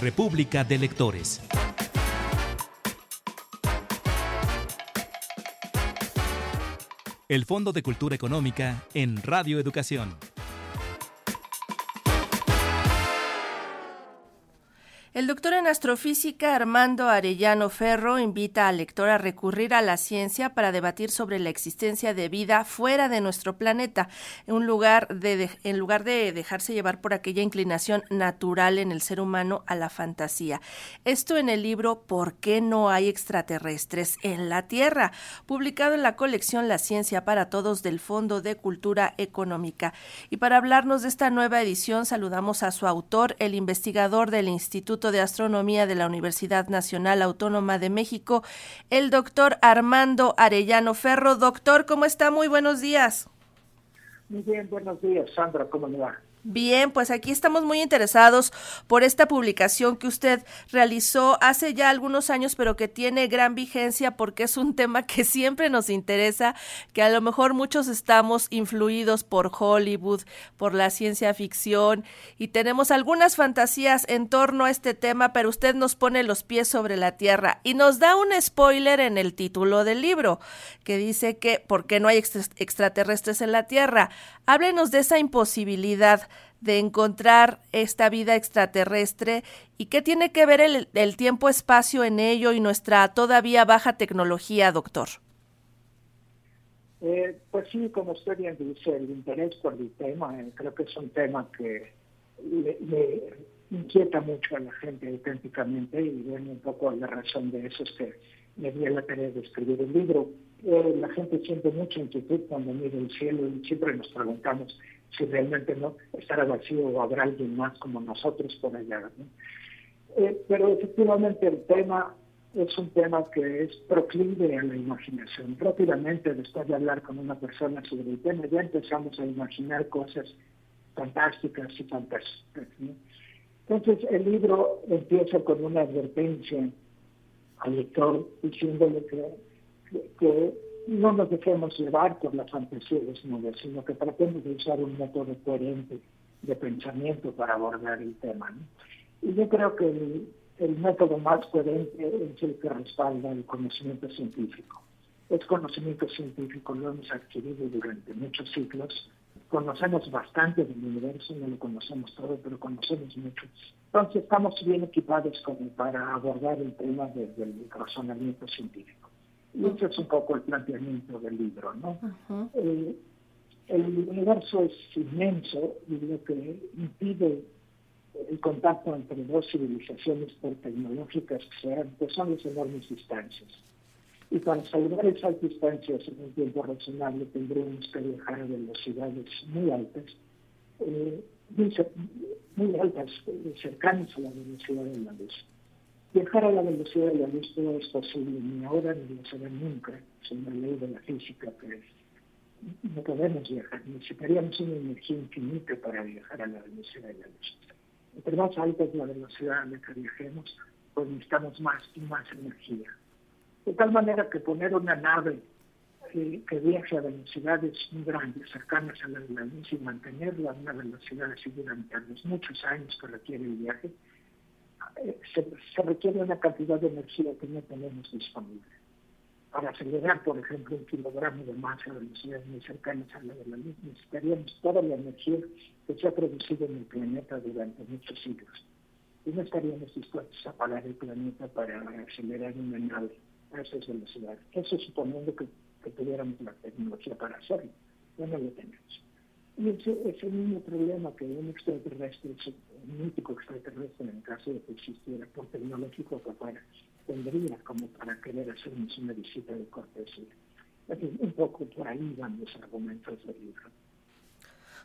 República de Lectores. El Fondo de Cultura Económica en Radio Educación. El doctor en astrofísica Armando Arellano Ferro invita al lector a recurrir a la ciencia para debatir sobre la existencia de vida fuera de nuestro planeta, en, lugar de, lugar de dejarse llevar por aquella inclinación natural en el ser humano a la fantasía. Esto en el libro ¿Por qué no hay extraterrestres en la Tierra?, publicado en la colección La Ciencia para Todos del Fondo de Cultura Económica. Y para hablarnos de esta nueva edición, saludamos a su autor, el investigador del Instituto de Astronomía de la Universidad Nacional Autónoma de México, el doctor Armando Arellano Ferro. Doctor, ¿cómo está? Muy buenos días. Muy bien, buenos días, Sandra, ¿cómo le va? Bien, pues aquí estamos muy interesados por esta publicación que usted realizó hace ya algunos años, pero que tiene gran vigencia porque es un tema que siempre nos interesa, que a lo mejor muchos estamos influidos por Hollywood, por la ciencia ficción y tenemos algunas fantasías en torno a este tema, pero usted nos pone los pies sobre la tierra y nos da un spoiler en el título del libro, que dice que ¿por qué no hay extraterrestres en la Tierra? Háblenos de esa imposibilidad de encontrar esta vida extraterrestre y qué tiene que ver el, tiempo-espacio en ello y nuestra todavía baja tecnología, doctor. Eh, pues sí, como usted bien dice, el interés por el tema, eh, creo que es un tema que le, inquieta mucho a la gente auténticamente y bueno, un poco la razón de eso es que me di la tarea de escribir el libro. Eh, la gente siente mucha inquietud cuando mira el cielo y siempre nos preguntamos si realmente no estará vacío o habrá alguien más como nosotros por allá. Eh, pero efectivamente el tema es un tema que es proclive a la imaginación. Rápidamente, después de hablar con una persona sobre el tema, ya empezamos a imaginar cosas fantásticas y fantásticas. Entonces, el libro empieza con una advertencia al lector diciéndole que, que no nos dejemos llevar por la fantasía desnuda, sino que tratemos de usar un método coherente de pensamiento para abordar el tema. Y yo creo que el, método más coherente es el que respalda el conocimiento científico. Es conocimiento científico, lo hemos adquirido durante muchos siglos, conocemos bastante del universo, no lo conocemos todo, pero conocemos mucho. Entonces estamos bien equipados como para abordar el tema desde el razonamiento científico. Y ese es un poco el planteamiento del libro, ¿no? Eh, el universo es inmenso y lo que impide el contacto entre dos civilizaciones por tecnológicas que sean, pues son las enormes distancias. Y para salvar esas distancias en un tiempo razonable tendremos que viajar a velocidades muy altas, eh, muy, altas, eh, cercanas a la velocidad de la luz. Viajar a la velocidad de la luz no es posible ni ahora ni lo será nunca, es una ley de la física que no podemos viajar, necesitaríamos una energía infinita para viajar a la velocidad de la luz. Entre más alta es la velocidad a la que viajemos, pues necesitamos más y más energía. De tal manera que poner una nave que viaje a velocidades muy grandes, cercanas a la de la luz y mantenerla a una velocidad así durante muchos años que requiere el viaje, se, requiere una cantidad de energía que no tenemos disponible. Para acelerar, por ejemplo, un kilogramo de masa a velocidades muy cercanas a la de la luz, necesitaríamos toda la energía que se ha producido en el planeta durante muchos siglos. Y no estaríamos dispuestos a parar el planeta para acelerar una nave a esas velocidades. Eso suponiendo que, tuviéramos la tecnología para hacerlo. Ya no lo tenemos. Y ese es el mismo problema que un extraterrestre, un mítico extraterrestre, en el caso de que existiera, por tecnológico que tendría como para querer hacernos una visita de cortesía. un poco por ahí van los argumentos del libro.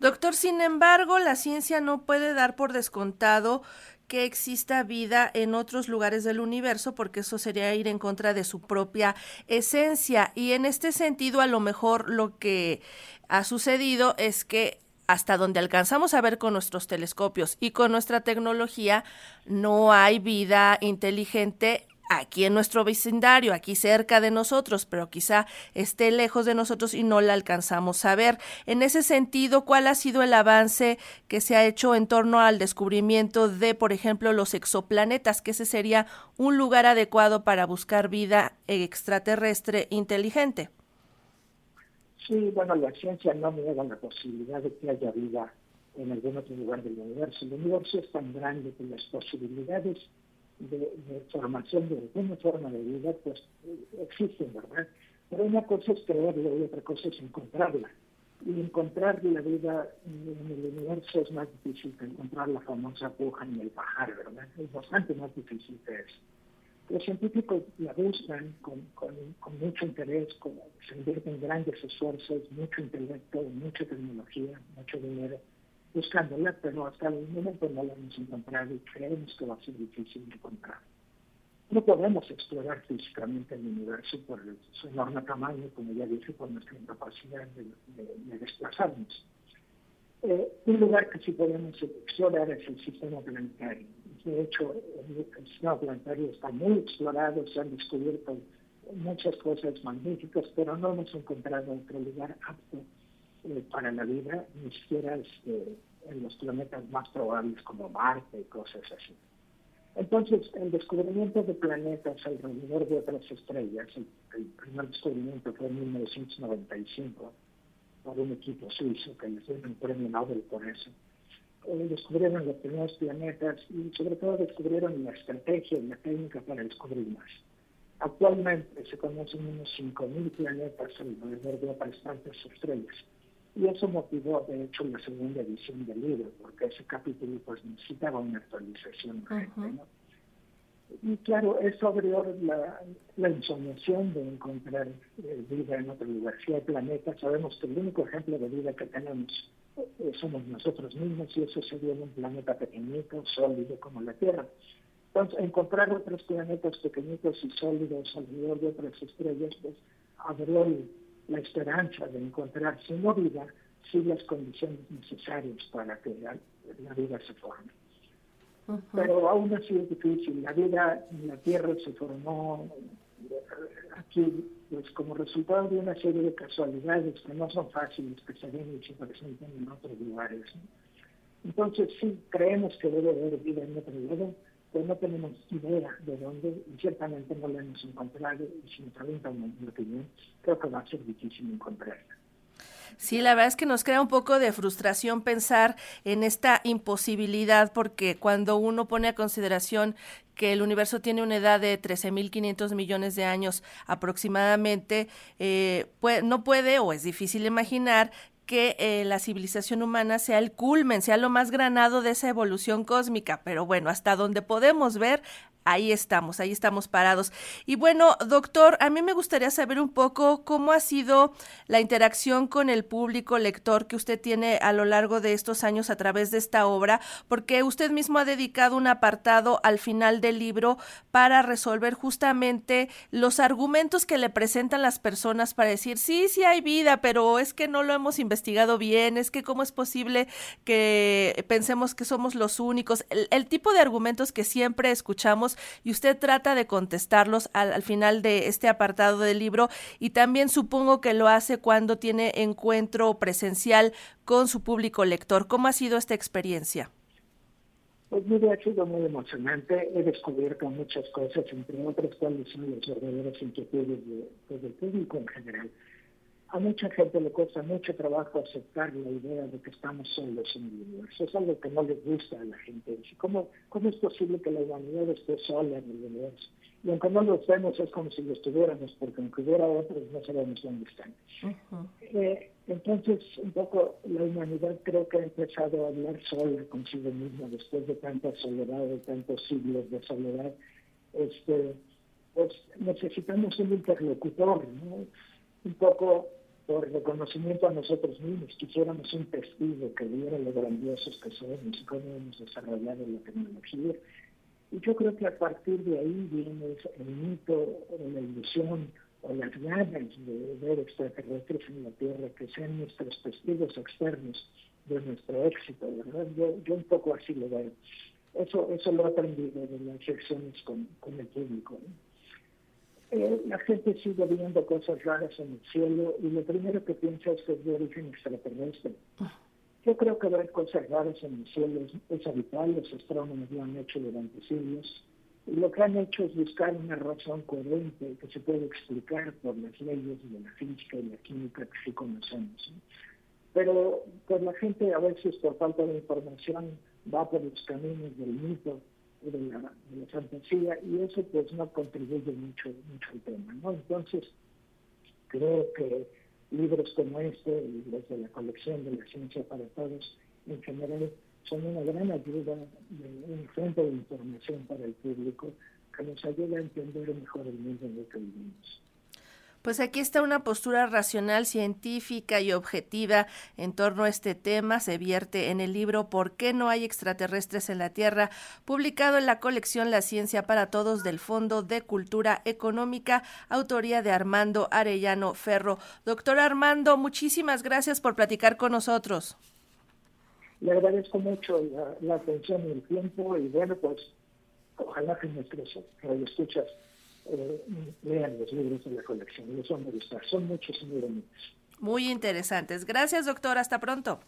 Doctor, sin embargo, la ciencia no puede dar por descontado que exista vida en otros lugares del universo, porque eso sería ir en contra de su propia esencia. Y en este sentido, a lo mejor lo que ha sucedido es que hasta donde alcanzamos a ver con nuestros telescopios y con nuestra tecnología, no hay vida inteligente aquí en nuestro vecindario, aquí cerca de nosotros, pero quizá esté lejos de nosotros y no la alcanzamos a ver. En ese sentido, ¿cuál ha sido el avance que se ha hecho en torno al descubrimiento de, por ejemplo, los exoplanetas, que ese sería un lugar adecuado para buscar vida extraterrestre inteligente? Sí, bueno, la ciencia no niega la posibilidad de que haya vida en algún otro lugar del universo. El universo es tan grande que las posibilidades de, formación de alguna forma de vida pues existen, ¿verdad? Pero una cosa es creerlo y otra cosa es encontrarla. Y encontrar la vida en el universo es más difícil que encontrar la famosa aguja en el pajar, ¿verdad? Es bastante más difícil que eso. Los científicos la buscan con, mucho interés, con, se invierten grandes esfuerzos, mucho intelecto, mucha tecnología, mucho dinero, buscándola, pero hasta el momento no la hemos encontrado y creemos que va a ser difícil encontrar. No podemos explorar físicamente el universo por su enorme tamaño, como ya dije, por nuestra incapacidad de, desplazarnos. Eh, un lugar que sí podemos explorar es el sistema planetario de hecho, el sistema planetario está muy explorado, se han descubierto muchas cosas magníficas, pero no hemos encontrado otro lugar apto eh, para la vida, ni siquiera este, en los planetas más probables como Marte y cosas así. Entonces, el descubrimiento de planetas alrededor de otras estrellas, el, primer descubrimiento fue en 1995 por un equipo suizo que les dio un premio Nobel por eso descubrieron los primeros planetas y sobre todo descubrieron la estrategia y la técnica para descubrir más. Actualmente se conocen unos 5.000 planetas alrededor de otras estrellas. Y eso motivó, de hecho, la segunda edición del libro, porque ese capítulo pues, necesitaba una actualización. Y claro, eso abrió la, la de encontrar eh, vida en otro lugar. Si hay planetas, sabemos que el único ejemplo de vida que tenemos eh, somos nosotros mismos y eso sería en un planeta pequeñito, sólido como la Tierra. Entonces, encontrar otros planetas pequeñitos y sólidos alrededor de otras estrellas, pues abrió la esperanza de encontrar, si no vida, sí las condiciones necesarias para que la, vida se forme. Pero aún así es difícil. La vida en la Tierra se formó aquí pues como resultado de una serie de casualidades que no son fáciles que se den y se presenten en otros lugares. Entonces sí, creemos que debe haber vida en otro lugar, no tenemos idea de dónde y ciertamente no la hemos encontrado y si me preguntan mi opinión, creo que va a ser difícil encontrarla. Sí, la verdad es que nos crea un poco de frustración pensar en esta imposibilidad porque cuando uno pone a consideración que el universo tiene una edad de 13.500 millones de años aproximadamente, eh, no puede o es difícil imaginar que eh, la civilización humana sea el culmen, sea lo más granado de esa evolución cósmica, pero bueno, hasta donde podemos ver, ahí estamos, ahí estamos parados. Y bueno, doctor, a mí me gustaría saber un poco cómo ha sido la interacción con el público lector que usted tiene a lo largo de estos años a través de esta obra, porque usted mismo ha dedicado un apartado al final del libro para resolver justamente los argumentos que le presentan las personas para decir, sí, sí hay vida, pero es que no lo hemos investigado bien, es que cómo es posible que pensemos que somos los únicos, el tipo de argumentos que siempre escuchamos y usted trata de contestarlos al, final de este apartado del libro y también supongo que lo hace cuando tiene encuentro presencial con su público lector. ¿Cómo ha sido esta experiencia? Pues mire, ha sido muy emocionante. He descubierto muchas cosas, entre otras cuáles son las verdaderas inquietudes pues, del público en general. A mucha gente le cuesta mucho trabajo aceptar la idea de que estamos solos en el universo. Es algo que no les gusta a la gente. ¿Cómo, cómo es posible que la humanidad esté sola en el universo? Y aunque no lo vemos, es como si lo estuviéramos, porque aunque hubiera otros, no sabemos dónde están. Eh, entonces, un poco la humanidad creo que ha empezado a hablar sola consigo misma después de tanta soledad, de tantos siglos de soledad. Este, pues necesitamos un interlocutor, ¿no? Un poco por reconocimiento a nosotros mismos, quisiéramos un testigo que viera lo grandiosos que somos y cómo hemos desarrollado la tecnología. Y yo creo que a partir de ahí viene el mito o la ilusión o las ganas de ver extraterrestres en la Tierra que sean nuestros testigos externos de nuestro éxito, ¿verdad? Yo, yo un poco así lo veo. Eso, eso lo he aprendido de las secciones con, con el público. Eh, la gente sigue viendo cosas raras en el cielo y lo primero que piensa es que es de origen extraterrestre. Yo creo que ver cosas raras en el cielo es, habitual, los astrónomos lo han hecho durante siglos. Y lo que han hecho es buscar una razón coherente que se puede explicar por las leyes de la física y la química que sí conocemos. Pero pues la gente a veces por falta de información va por los caminos del mito de la, de la fantasía y eso pues no contribuye mucho, mucho al tema, ¿no? Entonces, creo que libros como este los de la colección de la ciencia para todos en general son una gran ayuda, de un fuente de información para el público que nos ayuda a entender mejor el mundo en el que vivimos. Pues aquí está una postura racional, científica y objetiva en torno a este tema. Se vierte en el libro ¿Por qué no hay extraterrestres en la Tierra? publicado en la colección La Ciencia para Todos del Fondo de Cultura Económica, autoría de Armando Arellano Ferro. Doctor Armando, muchísimas gracias por platicar con nosotros. Le agradezco mucho la, atención y el tiempo y bueno, pues ojalá que nuestros escuchas eh, lean los libros de la colección, los van a gustar. Son muchos muy bonitos. Muy interesantes. Gracias, doctor. Hasta pronto.